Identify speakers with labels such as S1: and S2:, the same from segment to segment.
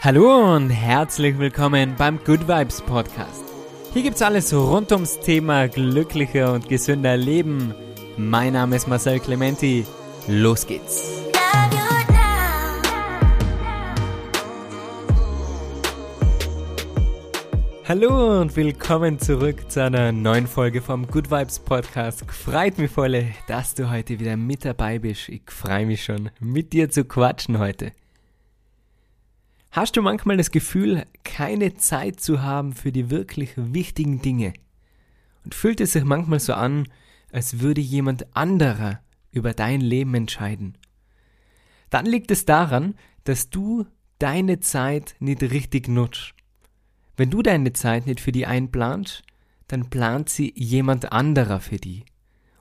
S1: Hallo und herzlich willkommen beim Good Vibes Podcast. Hier gibt's alles rund ums Thema glücklicher und gesünder Leben. Mein Name ist Marcel Clementi. Los geht's. Hallo und willkommen zurück zu einer neuen Folge vom Good Vibes Podcast. Freut mich voll, dass du heute wieder mit dabei bist. Ich freue mich schon, mit dir zu quatschen heute. Hast du manchmal das Gefühl, keine Zeit zu haben für die wirklich wichtigen Dinge? Und fühlt es sich manchmal so an, als würde jemand anderer über dein Leben entscheiden? Dann liegt es daran, dass du deine Zeit nicht richtig nutzt wenn du deine Zeit nicht für die einplanst, dann plant sie jemand anderer für die.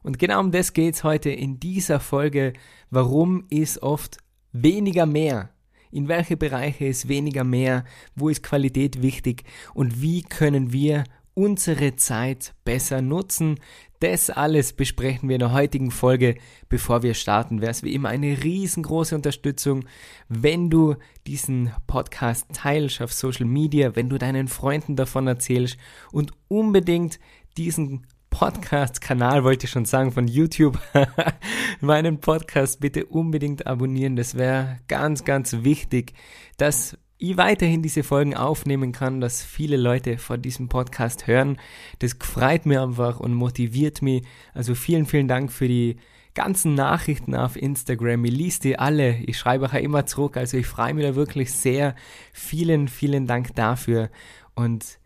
S1: Und genau um das geht's heute in dieser Folge. Warum ist oft weniger mehr? In welche Bereiche ist weniger mehr? Wo ist Qualität wichtig? Und wie können wir unsere Zeit besser nutzen. Das alles besprechen wir in der heutigen Folge. Bevor wir starten, wäre es wie immer eine riesengroße Unterstützung, wenn du diesen Podcast teilst auf Social Media, wenn du deinen Freunden davon erzählst und unbedingt diesen Podcast-Kanal, wollte ich schon sagen, von YouTube, meinen Podcast bitte unbedingt abonnieren. Das wäre ganz, ganz wichtig, dass ich weiterhin diese Folgen aufnehmen kann, dass viele Leute vor diesem Podcast hören. Das freut mir einfach und motiviert mich. Also vielen, vielen Dank für die ganzen Nachrichten auf Instagram. Ich liest die alle. Ich schreibe auch immer zurück. Also ich freue mich da wirklich sehr. Vielen, vielen Dank dafür. Und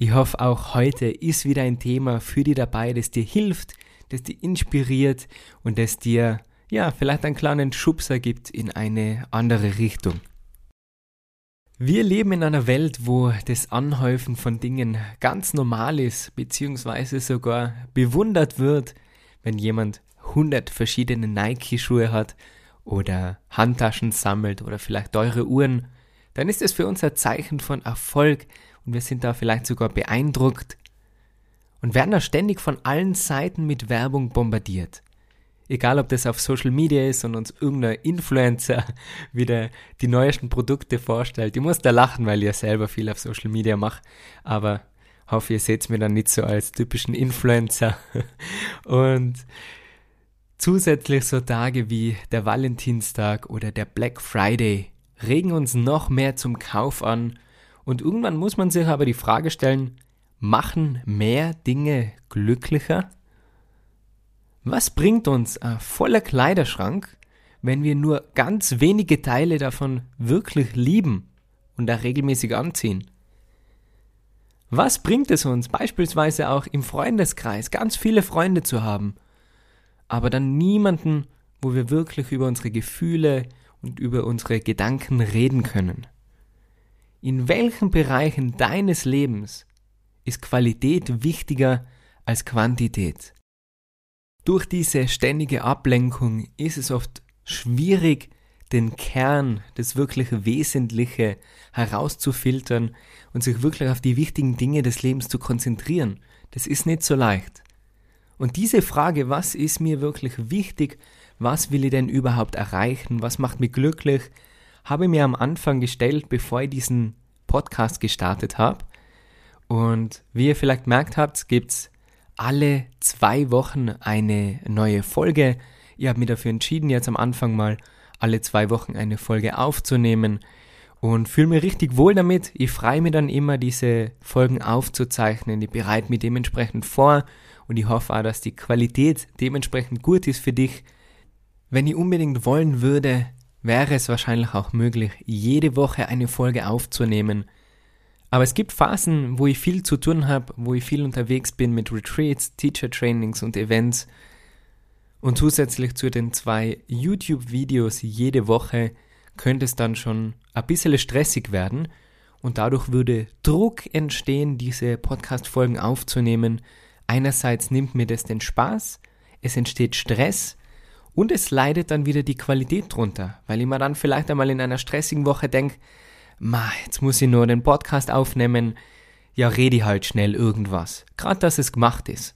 S1: ich hoffe auch heute ist wieder ein Thema für dich dabei, das dir hilft, das dir inspiriert und das dir ja vielleicht einen kleinen Schubser gibt in eine andere Richtung. Wir leben in einer Welt, wo das Anhäufen von Dingen ganz normal ist, beziehungsweise sogar bewundert wird, wenn jemand 100 verschiedene Nike-Schuhe hat oder Handtaschen sammelt oder vielleicht teure Uhren, dann ist es für uns ein Zeichen von Erfolg und wir sind da vielleicht sogar beeindruckt und werden da ständig von allen Seiten mit Werbung bombardiert egal ob das auf Social Media ist und uns irgendein Influencer wieder die neuesten Produkte vorstellt. Ich muss da lachen, weil ich ja selber viel auf Social Media mache, aber hoffe, ihr seht mir dann nicht so als typischen Influencer. Und zusätzlich so Tage wie der Valentinstag oder der Black Friday regen uns noch mehr zum Kauf an und irgendwann muss man sich aber die Frage stellen, machen mehr Dinge glücklicher? Was bringt uns ein voller Kleiderschrank, wenn wir nur ganz wenige Teile davon wirklich lieben und da regelmäßig anziehen? Was bringt es uns beispielsweise auch im Freundeskreis ganz viele Freunde zu haben, aber dann niemanden, wo wir wirklich über unsere Gefühle und über unsere Gedanken reden können? In welchen Bereichen deines Lebens ist Qualität wichtiger als Quantität? Durch diese ständige Ablenkung ist es oft schwierig, den Kern, das wirklich Wesentliche herauszufiltern und sich wirklich auf die wichtigen Dinge des Lebens zu konzentrieren. Das ist nicht so leicht. Und diese Frage, was ist mir wirklich wichtig, was will ich denn überhaupt erreichen, was macht mich glücklich, habe ich mir am Anfang gestellt, bevor ich diesen Podcast gestartet habe. Und wie ihr vielleicht merkt habt, gibt's alle zwei Wochen eine neue Folge. Ich habe mich dafür entschieden, jetzt am Anfang mal alle zwei Wochen eine Folge aufzunehmen und fühle mich richtig wohl damit. Ich freue mich dann immer, diese Folgen aufzuzeichnen. Ich bereite mich dementsprechend vor und ich hoffe auch, dass die Qualität dementsprechend gut ist für dich. Wenn ich unbedingt wollen würde, wäre es wahrscheinlich auch möglich, jede Woche eine Folge aufzunehmen. Aber es gibt Phasen, wo ich viel zu tun habe, wo ich viel unterwegs bin mit Retreats, Teacher Trainings und Events. Und zusätzlich zu den zwei YouTube-Videos jede Woche könnte es dann schon ein bisschen stressig werden und dadurch würde Druck entstehen, diese Podcast-Folgen aufzunehmen. Einerseits nimmt mir das den Spaß, es entsteht Stress und es leidet dann wieder die Qualität drunter, weil ich mir dann vielleicht einmal in einer stressigen Woche denke, ma, jetzt muss ich nur den Podcast aufnehmen, ja, rede halt schnell irgendwas. Gerade, dass es gemacht ist.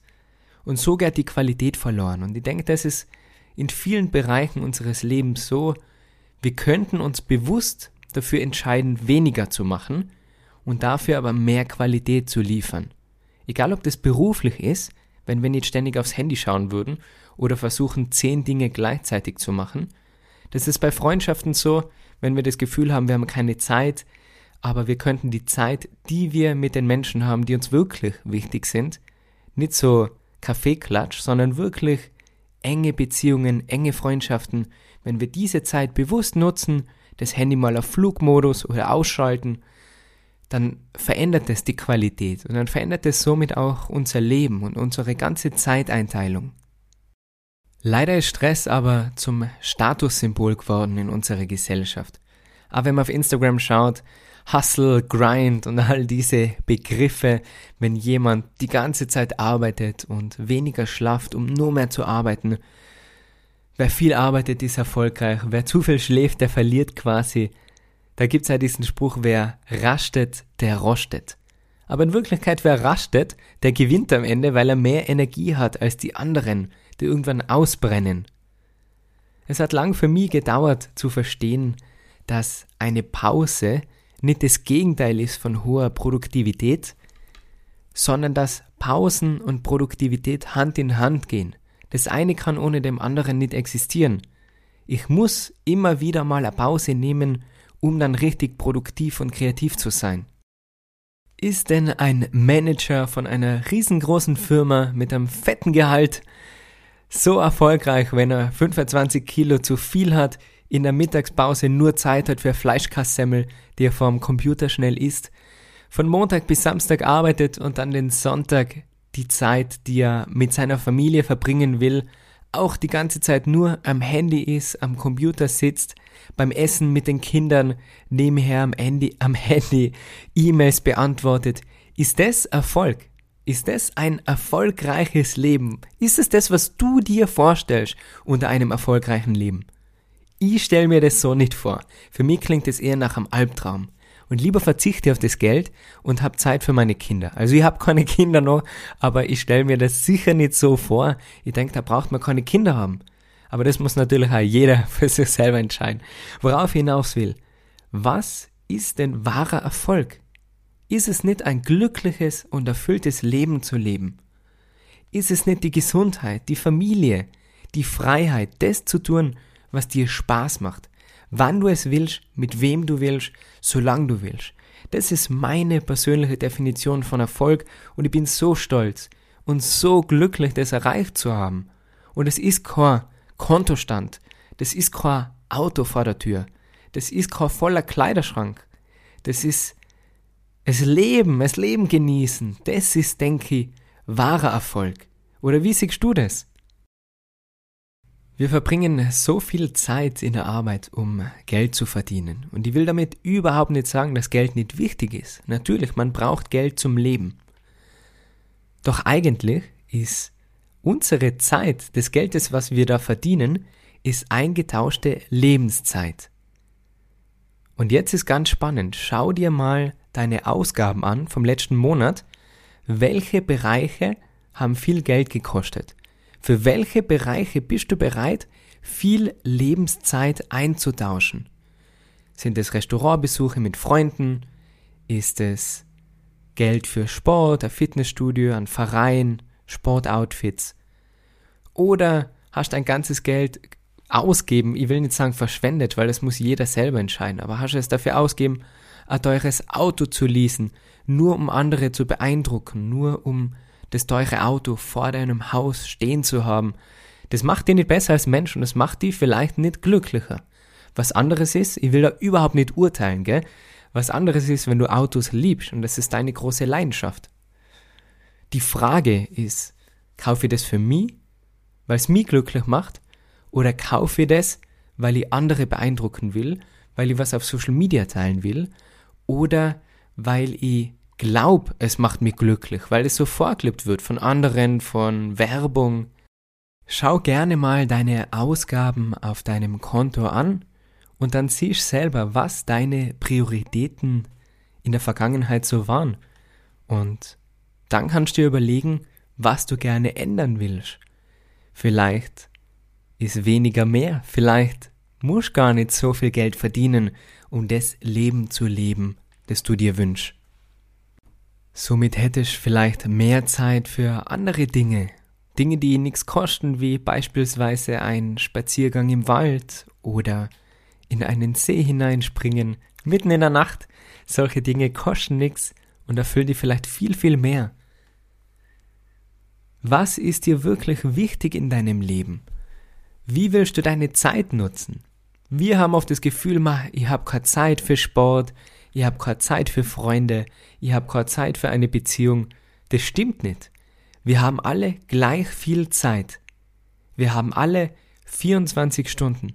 S1: Und so geht die Qualität verloren. Und ich denke, das ist in vielen Bereichen unseres Lebens so, wir könnten uns bewusst dafür entscheiden, weniger zu machen und dafür aber mehr Qualität zu liefern. Egal ob das beruflich ist, wenn wir nicht ständig aufs Handy schauen würden oder versuchen, zehn Dinge gleichzeitig zu machen. Das ist bei Freundschaften so, wenn wir das Gefühl haben, wir haben keine Zeit, aber wir könnten die Zeit, die wir mit den Menschen haben, die uns wirklich wichtig sind, nicht so Kaffeeklatsch, sondern wirklich enge Beziehungen, enge Freundschaften, wenn wir diese Zeit bewusst nutzen, das Handy mal auf Flugmodus oder ausschalten, dann verändert es die Qualität und dann verändert es somit auch unser Leben und unsere ganze Zeiteinteilung. Leider ist Stress aber zum Statussymbol geworden in unserer Gesellschaft. Aber wenn man auf Instagram schaut, Hustle, Grind und all diese Begriffe, wenn jemand die ganze Zeit arbeitet und weniger schlaft, um nur mehr zu arbeiten. Wer viel arbeitet, ist erfolgreich. Wer zu viel schläft, der verliert quasi. Da gibt's ja diesen Spruch, wer rastet, der rostet. Aber in Wirklichkeit, wer rastet, der gewinnt am Ende, weil er mehr Energie hat als die anderen, die irgendwann ausbrennen. Es hat lang für mich gedauert zu verstehen, dass eine Pause nicht das Gegenteil ist von hoher Produktivität, sondern dass Pausen und Produktivität Hand in Hand gehen. Das eine kann ohne dem anderen nicht existieren. Ich muss immer wieder mal eine Pause nehmen, um dann richtig produktiv und kreativ zu sein. Ist denn ein Manager von einer riesengroßen Firma mit einem fetten Gehalt so erfolgreich, wenn er 25 Kilo zu viel hat, in der Mittagspause nur Zeit hat für Fleischkassemmel, die er vorm Computer schnell isst, von Montag bis Samstag arbeitet und dann den Sonntag die Zeit, die er mit seiner Familie verbringen will, auch die ganze Zeit nur am Handy ist, am Computer sitzt, beim Essen mit den Kindern nebenher am Handy, am Handy E-Mails beantwortet. Ist das Erfolg? Ist das ein erfolgreiches Leben? Ist es das, was du dir vorstellst unter einem erfolgreichen Leben? Ich stelle mir das so nicht vor. Für mich klingt es eher nach einem Albtraum. Und lieber verzichte auf das Geld und habe Zeit für meine Kinder. Also ich habe keine Kinder noch, aber ich stelle mir das sicher nicht so vor. Ich denke, da braucht man keine Kinder haben. Aber das muss natürlich auch jeder für sich selber entscheiden. Worauf ich hinaus will. Was ist denn wahrer Erfolg? Ist es nicht ein glückliches und erfülltes Leben zu leben? Ist es nicht die Gesundheit, die Familie, die Freiheit, das zu tun, was dir Spaß macht. Wann du es willst, mit wem du willst, solange du willst. Das ist meine persönliche Definition von Erfolg und ich bin so stolz und so glücklich, das erreicht zu haben. Und es ist kein Kontostand, das ist kein Auto vor der Tür, das ist kein voller Kleiderschrank, das ist es Leben, es Leben genießen, das ist, denke ich, wahrer Erfolg. Oder wie siehst du das? Wir verbringen so viel Zeit in der Arbeit, um Geld zu verdienen. Und ich will damit überhaupt nicht sagen, dass Geld nicht wichtig ist. Natürlich, man braucht Geld zum Leben. Doch eigentlich ist unsere Zeit, des Geldes, was wir da verdienen, ist eingetauschte Lebenszeit. Und jetzt ist ganz spannend. Schau dir mal deine Ausgaben an vom letzten Monat. Welche Bereiche haben viel Geld gekostet? Für welche Bereiche bist du bereit, viel Lebenszeit einzutauschen? Sind es Restaurantbesuche mit Freunden? Ist es Geld für Sport, ein Fitnessstudio, ein Verein, Sportoutfits? Oder hast du ein ganzes Geld ausgeben, ich will nicht sagen verschwendet, weil das muss jeder selber entscheiden, aber hast du es dafür ausgeben, ein teures Auto zu leasen, nur um andere zu beeindrucken, nur um das teure Auto vor deinem Haus stehen zu haben, das macht dich nicht besser als Mensch und das macht dich vielleicht nicht glücklicher. Was anderes ist, ich will da überhaupt nicht urteilen, gell? Was anderes ist, wenn du Autos liebst und das ist deine große Leidenschaft. Die Frage ist, kaufe ich das für mich, weil es mich glücklich macht, oder kaufe ich das, weil ich andere beeindrucken will, weil ich was auf Social Media teilen will, oder weil ich glaub, es macht mich glücklich, weil es so vorgelebt wird von anderen, von Werbung. Schau gerne mal deine Ausgaben auf deinem Konto an und dann siehst selber, was deine Prioritäten in der Vergangenheit so waren. Und dann kannst du dir überlegen, was du gerne ändern willst. Vielleicht ist weniger mehr, vielleicht musst gar nicht so viel Geld verdienen um das Leben zu leben, das du dir wünschst. Somit hättest du vielleicht mehr Zeit für andere Dinge. Dinge, die nichts kosten, wie beispielsweise ein Spaziergang im Wald oder in einen See hineinspringen, mitten in der Nacht. Solche Dinge kosten nichts und erfüllen dir vielleicht viel, viel mehr. Was ist dir wirklich wichtig in deinem Leben? Wie willst du deine Zeit nutzen? Wir haben oft das Gefühl, ich habe keine Zeit für Sport, ich habe keine Zeit für Freunde, ich habe keine Zeit für eine Beziehung. Das stimmt nicht. Wir haben alle gleich viel Zeit. Wir haben alle 24 Stunden.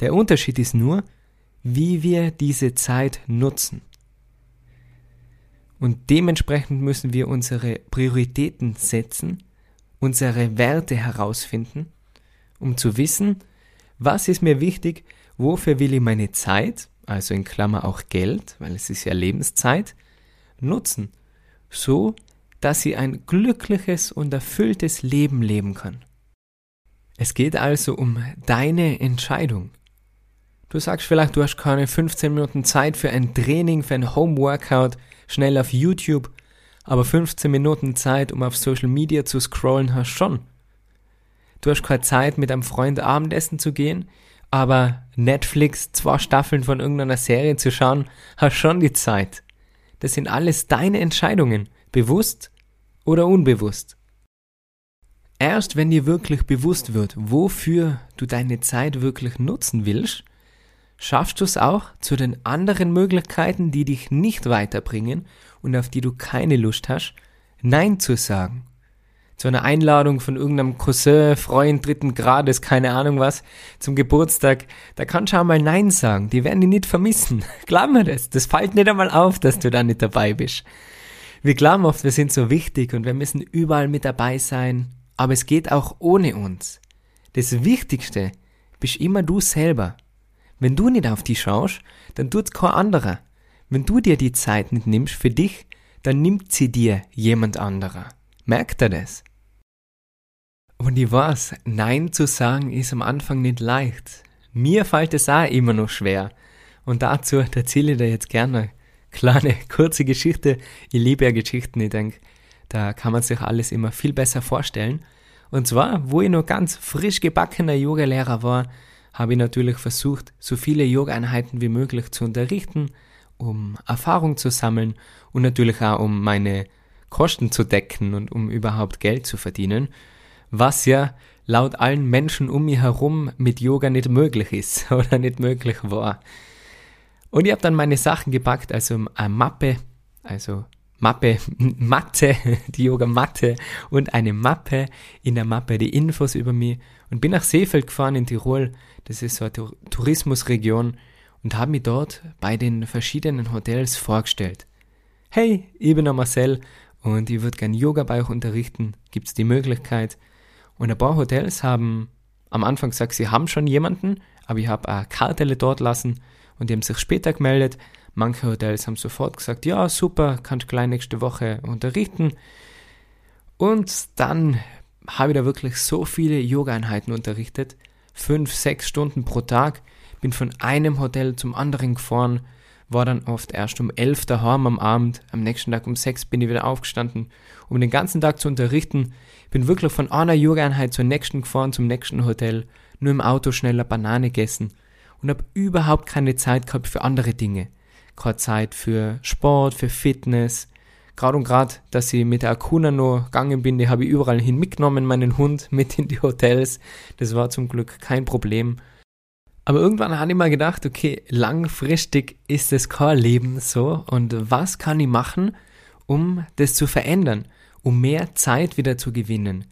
S1: Der Unterschied ist nur, wie wir diese Zeit nutzen. Und dementsprechend müssen wir unsere Prioritäten setzen, unsere Werte herausfinden, um zu wissen, was ist mir wichtig, wofür will ich meine Zeit, also in Klammer auch Geld, weil es ist ja Lebenszeit, nutzen, so dass sie ein glückliches und erfülltes Leben leben kann. Es geht also um deine Entscheidung. Du sagst vielleicht, du hast keine 15 Minuten Zeit für ein Training, für ein Homeworkout, schnell auf YouTube, aber 15 Minuten Zeit, um auf Social Media zu scrollen, hast schon. Du hast keine Zeit, mit einem Freund Abendessen zu gehen, aber Netflix zwei Staffeln von irgendeiner Serie zu schauen, hast schon die Zeit. Das sind alles deine Entscheidungen, bewusst oder unbewusst. Erst wenn dir wirklich bewusst wird, wofür du deine Zeit wirklich nutzen willst, schaffst du es auch zu den anderen Möglichkeiten, die dich nicht weiterbringen und auf die du keine Lust hast, Nein zu sagen zu einer Einladung von irgendeinem Cousin, Freund dritten Grades, keine Ahnung was, zum Geburtstag, da kannst du auch mal Nein sagen. Die werden dich nicht vermissen. Glaub mir das. Das fällt nicht einmal auf, dass du da nicht dabei bist. Wir glauben oft, wir sind so wichtig und wir müssen überall mit dabei sein. Aber es geht auch ohne uns. Das Wichtigste bist immer du selber. Wenn du nicht auf die schaust, dann tut's kein anderer. Wenn du dir die Zeit nicht nimmst für dich, dann nimmt sie dir jemand anderer. Merkt er das? Und ich weiß, Nein zu sagen ist am Anfang nicht leicht. Mir fällt es auch immer noch schwer. Und dazu erzähle ich dir jetzt gerne eine kleine, kurze Geschichte. Ich liebe ja Geschichten, ich denke, da kann man sich alles immer viel besser vorstellen. Und zwar, wo ich noch ganz frisch gebackener Yogalehrer war, habe ich natürlich versucht, so viele Yoga-Einheiten wie möglich zu unterrichten, um Erfahrung zu sammeln und natürlich auch um meine Kosten zu decken und um überhaupt Geld zu verdienen, was ja laut allen Menschen um mich herum mit Yoga nicht möglich ist oder nicht möglich war. Und ich habe dann meine Sachen gepackt, also eine Mappe, also Mappe, Matte, die Yoga-Matte und eine Mappe, in der Mappe die Infos über mich. Und bin nach Seefeld gefahren in Tirol, das ist so eine Tourismusregion. Und habe mich dort bei den verschiedenen Hotels vorgestellt. Hey, ich bin der Marcel und ich würde gerne Yoga bei euch unterrichten, gibt es die Möglichkeit. Und ein paar Hotels haben am Anfang gesagt, sie haben schon jemanden, aber ich habe eine Karte dort lassen und die haben sich später gemeldet. Manche Hotels haben sofort gesagt, ja, super, kannst gleich nächste Woche unterrichten. Und dann habe ich da wirklich so viele Yoga-Einheiten unterrichtet. Fünf, sechs Stunden pro Tag. Bin von einem Hotel zum anderen gefahren war dann oft erst um elf daheim am Abend, am nächsten Tag um sechs bin ich wieder aufgestanden, um den ganzen Tag zu unterrichten. Bin wirklich von einer Yoga-Einheit zur nächsten gefahren, zum nächsten Hotel, nur im Auto schnell eine Banane gegessen und habe überhaupt keine Zeit gehabt für andere Dinge. Keine Zeit für Sport, für Fitness. Gerade und gerade, dass ich mit der Akuna noch gegangen bin, die habe ich überall hin mitgenommen, meinen Hund mit in die Hotels. Das war zum Glück kein Problem. Aber irgendwann habe ich mal gedacht, okay, langfristig ist es kein Leben so und was kann ich machen, um das zu verändern, um mehr Zeit wieder zu gewinnen?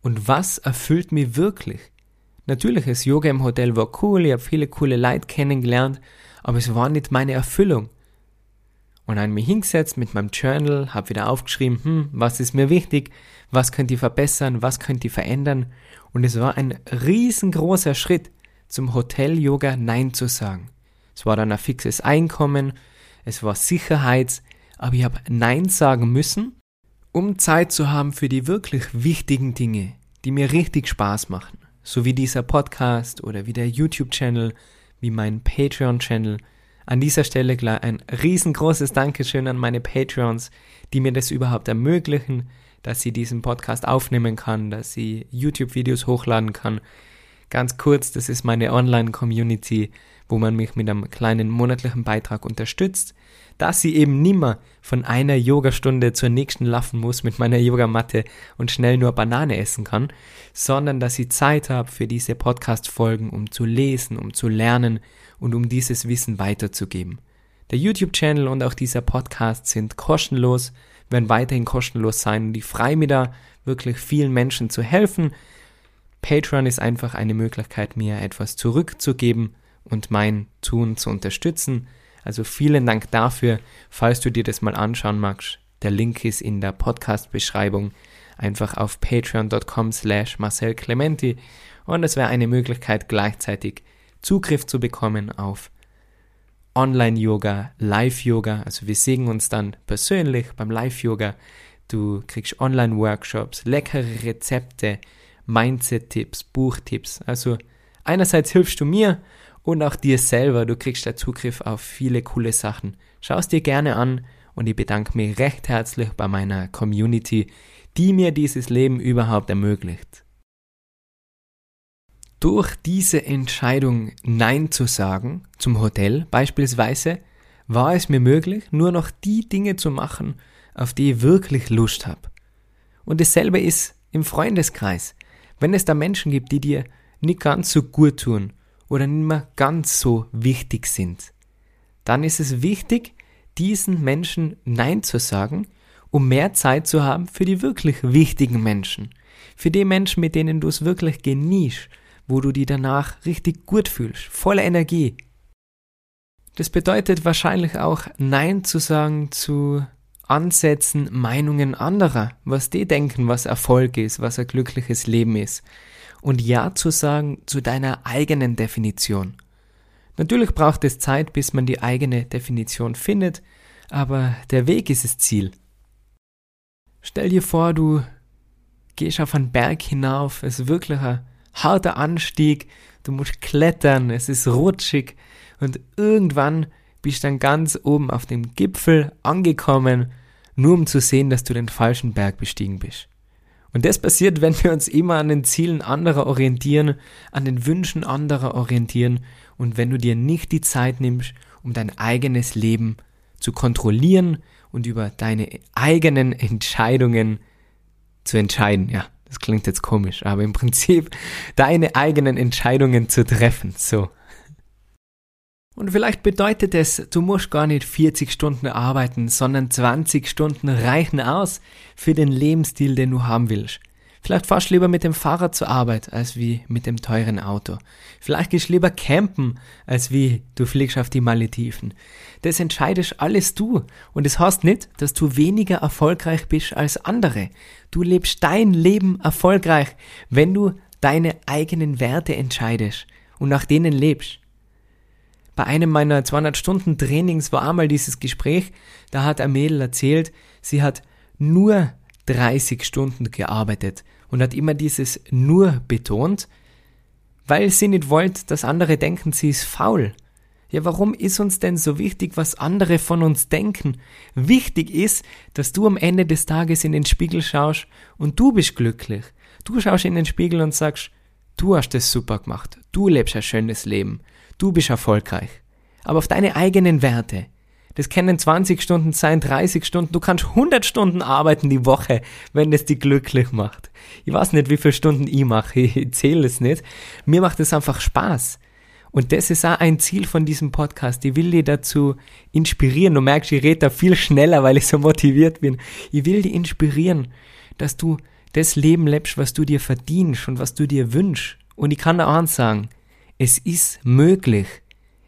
S1: Und was erfüllt mich wirklich? Natürlich, das Yoga im Hotel war cool, ich habe viele coole Leute kennengelernt, aber es war nicht meine Erfüllung. Und dann mich hingesetzt mit meinem Journal, habe wieder aufgeschrieben, hm, was ist mir wichtig, was könnt ihr verbessern, was könnt ihr verändern. Und es war ein riesengroßer Schritt zum Hotel-Yoga Nein zu sagen. Es war dann ein fixes Einkommen, es war Sicherheit, aber ich habe Nein sagen müssen, um Zeit zu haben für die wirklich wichtigen Dinge, die mir richtig Spaß machen. So wie dieser Podcast oder wie der YouTube-Channel, wie mein Patreon-Channel. An dieser Stelle gleich ein riesengroßes Dankeschön an meine Patreons, die mir das überhaupt ermöglichen, dass sie diesen Podcast aufnehmen kann, dass sie YouTube-Videos hochladen kann. Ganz kurz, das ist meine Online-Community, wo man mich mit einem kleinen monatlichen Beitrag unterstützt, dass sie eben nimmer von einer Yogastunde zur nächsten laufen muss mit meiner Yogamatte und schnell nur Banane essen kann, sondern dass sie Zeit habe für diese Podcast-Folgen, um zu lesen, um zu lernen und um dieses Wissen weiterzugeben. Der YouTube-Channel und auch dieser Podcast sind kostenlos, werden weiterhin kostenlos sein und ich freue mich da, wirklich vielen Menschen zu helfen. Patreon ist einfach eine Möglichkeit, mir etwas zurückzugeben und mein Tun zu unterstützen. Also vielen Dank dafür, falls du dir das mal anschauen magst. Der Link ist in der Podcast-Beschreibung. Einfach auf patreon.com slash Marcel Clementi und es wäre eine Möglichkeit gleichzeitig Zugriff zu bekommen auf Online-Yoga, Live-Yoga. Also wir sehen uns dann persönlich beim Live-Yoga. Du kriegst Online-Workshops, leckere Rezepte, Mindset-Tipps, Buchtipps. Also einerseits hilfst du mir und auch dir selber. Du kriegst da Zugriff auf viele coole Sachen. Schau es dir gerne an und ich bedanke mich recht herzlich bei meiner Community, die mir dieses Leben überhaupt ermöglicht. Durch diese Entscheidung Nein zu sagen, zum Hotel beispielsweise, war es mir möglich, nur noch die Dinge zu machen, auf die ich wirklich Lust habe. Und dasselbe ist im Freundeskreis. Wenn es da Menschen gibt, die dir nicht ganz so gut tun oder nicht mehr ganz so wichtig sind, dann ist es wichtig, diesen Menschen Nein zu sagen, um mehr Zeit zu haben für die wirklich wichtigen Menschen. Für die Menschen, mit denen du es wirklich genießt wo du die danach richtig gut fühlst, voller Energie. Das bedeutet wahrscheinlich auch Nein zu sagen zu Ansätzen, Meinungen anderer, was die denken, was Erfolg ist, was ein glückliches Leben ist. Und Ja zu sagen zu deiner eigenen Definition. Natürlich braucht es Zeit, bis man die eigene Definition findet, aber der Weg ist das Ziel. Stell dir vor, du gehst auf einen Berg hinauf, es ist wirklich ein harter Anstieg, du musst klettern, es ist rutschig und irgendwann bist dann ganz oben auf dem Gipfel angekommen, nur um zu sehen, dass du den falschen Berg bestiegen bist. Und das passiert, wenn wir uns immer an den Zielen anderer orientieren, an den Wünschen anderer orientieren und wenn du dir nicht die Zeit nimmst, um dein eigenes Leben zu kontrollieren und über deine eigenen Entscheidungen zu entscheiden, ja. Das klingt jetzt komisch, aber im Prinzip deine eigenen Entscheidungen zu treffen. So. Und vielleicht bedeutet es, du musst gar nicht 40 Stunden arbeiten, sondern 20 Stunden reichen aus für den Lebensstil, den du haben willst. Vielleicht fahrst du lieber mit dem Fahrrad zur Arbeit, als wie mit dem teuren Auto. Vielleicht gehst du lieber campen, als wie du fliegst auf die Malediven. Das entscheidest alles du. Und es das heißt nicht, dass du weniger erfolgreich bist als andere. Du lebst dein Leben erfolgreich, wenn du deine eigenen Werte entscheidest und nach denen lebst. Bei einem meiner 200 Stunden Trainings war einmal dieses Gespräch, da hat ein Mädel erzählt, sie hat nur 30 Stunden gearbeitet und hat immer dieses nur betont, weil sie nicht wollte, dass andere denken, sie ist faul. Ja, warum ist uns denn so wichtig, was andere von uns denken? Wichtig ist, dass du am Ende des Tages in den Spiegel schaust und du bist glücklich. Du schaust in den Spiegel und sagst, du hast es super gemacht, du lebst ein schönes Leben, du bist erfolgreich. Aber auf deine eigenen Werte, das können 20 Stunden sein, 30 Stunden. Du kannst 100 Stunden arbeiten die Woche, wenn es dich glücklich macht. Ich weiß nicht, wie viele Stunden ich mache. Ich zähle es nicht. Mir macht es einfach Spaß. Und das ist auch ein Ziel von diesem Podcast. Ich will dich dazu inspirieren. Du merkst, ich rede da viel schneller, weil ich so motiviert bin. Ich will dich inspirieren, dass du das Leben lebst, was du dir verdienst und was du dir wünschst. Und ich kann da eins sagen. Es ist möglich.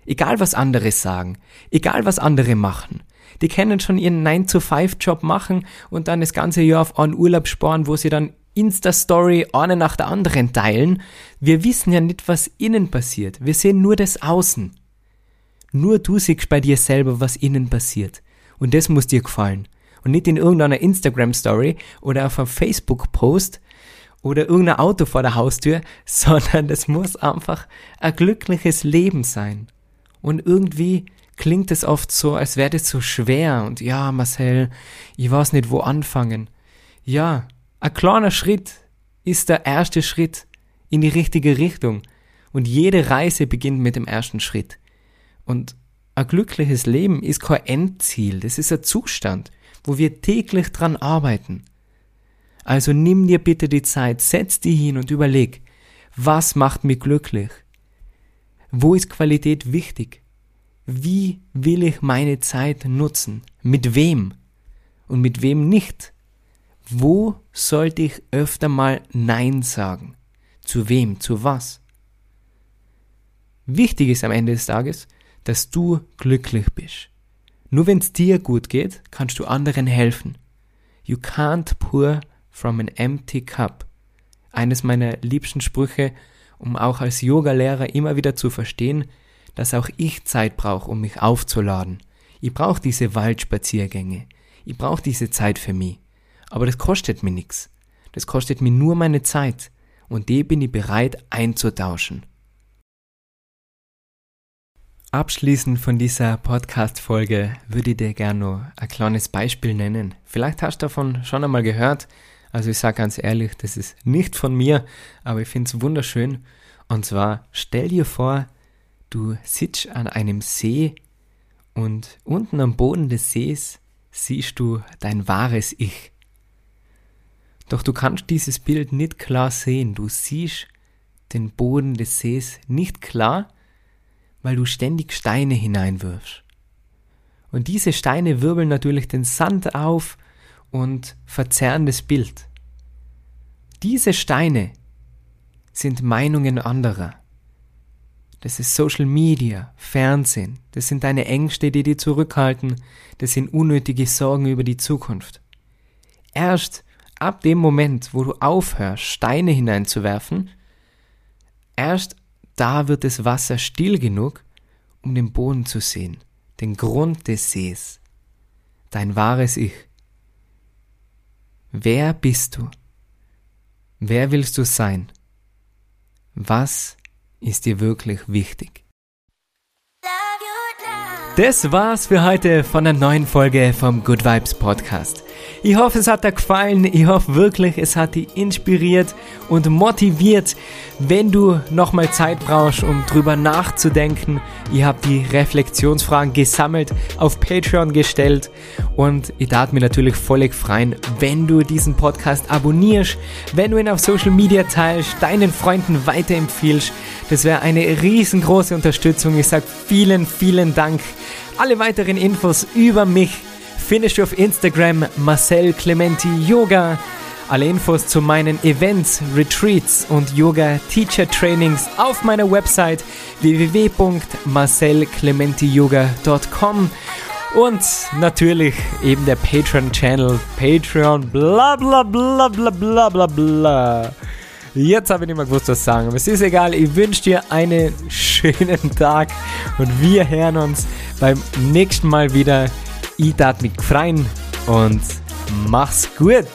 S1: Egal was andere sagen, egal was andere machen. Die können schon ihren 9-to-5-Job machen und dann das ganze Jahr auf einen Urlaub sparen, wo sie dann Insta-Story eine nach der anderen teilen. Wir wissen ja nicht, was innen passiert. Wir sehen nur das Außen. Nur du siehst bei dir selber, was innen passiert. Und das muss dir gefallen. Und nicht in irgendeiner Instagram-Story oder auf einem Facebook-Post oder irgendein Auto vor der Haustür, sondern das muss einfach ein glückliches Leben sein. Und irgendwie klingt es oft so, als wäre das so schwer und ja, Marcel, ich weiß nicht, wo anfangen. Ja, ein kleiner Schritt ist der erste Schritt in die richtige Richtung und jede Reise beginnt mit dem ersten Schritt. Und ein glückliches Leben ist kein Endziel, das ist ein Zustand, wo wir täglich dran arbeiten. Also nimm dir bitte die Zeit, setz dich hin und überleg, was macht mich glücklich? Wo ist Qualität wichtig? Wie will ich meine Zeit nutzen? Mit wem? Und mit wem nicht? Wo sollte ich öfter mal Nein sagen? Zu wem? Zu was? Wichtig ist am Ende des Tages, dass du glücklich bist. Nur wenn es dir gut geht, kannst du anderen helfen. You can't pour from an empty cup. Eines meiner liebsten Sprüche, um auch als Yoga-Lehrer immer wieder zu verstehen, dass auch ich Zeit brauche, um mich aufzuladen. Ich brauche diese Waldspaziergänge. Ich brauche diese Zeit für mich. Aber das kostet mir nichts. Das kostet mir nur meine Zeit. Und die bin ich bereit einzutauschen. Abschließend von dieser Podcast-Folge würde ich dir gerne noch ein kleines Beispiel nennen. Vielleicht hast du davon schon einmal gehört. Also ich sage ganz ehrlich, das ist nicht von mir, aber ich finde es wunderschön. Und zwar stell dir vor, du sitzt an einem See und unten am Boden des Sees siehst du dein wahres Ich. Doch du kannst dieses Bild nicht klar sehen. Du siehst den Boden des Sees nicht klar, weil du ständig Steine hineinwirfst. Und diese Steine wirbeln natürlich den Sand auf und verzerren das Bild. Diese Steine sind Meinungen anderer. Das ist Social Media, Fernsehen, das sind deine Ängste, die dich zurückhalten, das sind unnötige Sorgen über die Zukunft. Erst ab dem Moment, wo du aufhörst, Steine hineinzuwerfen, erst da wird das Wasser still genug, um den Boden zu sehen, den Grund des Sees, dein wahres Ich. Wer bist du? Wer willst du sein? Was ist dir wirklich wichtig? Das war's für heute von der neuen Folge vom Good Vibes Podcast. Ich hoffe, es hat dir gefallen. Ich hoffe wirklich, es hat dich inspiriert und motiviert. Wenn du nochmal Zeit brauchst, um drüber nachzudenken, ich habe die Reflexionsfragen gesammelt, auf Patreon gestellt und ich darf mir natürlich völlig freuen, wenn du diesen Podcast abonnierst, wenn du ihn auf Social Media teilst, deinen Freunden weiterempfiehlst. Das wäre eine riesengroße Unterstützung. Ich sage vielen, vielen Dank. Alle weiteren Infos über mich findest du auf Instagram Marcel Clementi Yoga. Alle Infos zu meinen Events, Retreats und Yoga Teacher Trainings auf meiner Website www.marcelclementiyoga.com und natürlich eben der Patreon-Channel Patreon bla bla bla bla bla bla bla. Jetzt habe ich nicht mehr gewusst, was sagen. Aber es ist egal. Ich wünsche dir einen schönen Tag und wir hören uns beim nächsten Mal wieder. Ich darf mich freuen und mach's gut.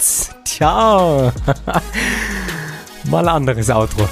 S1: Ciao. Mal anderes Outro.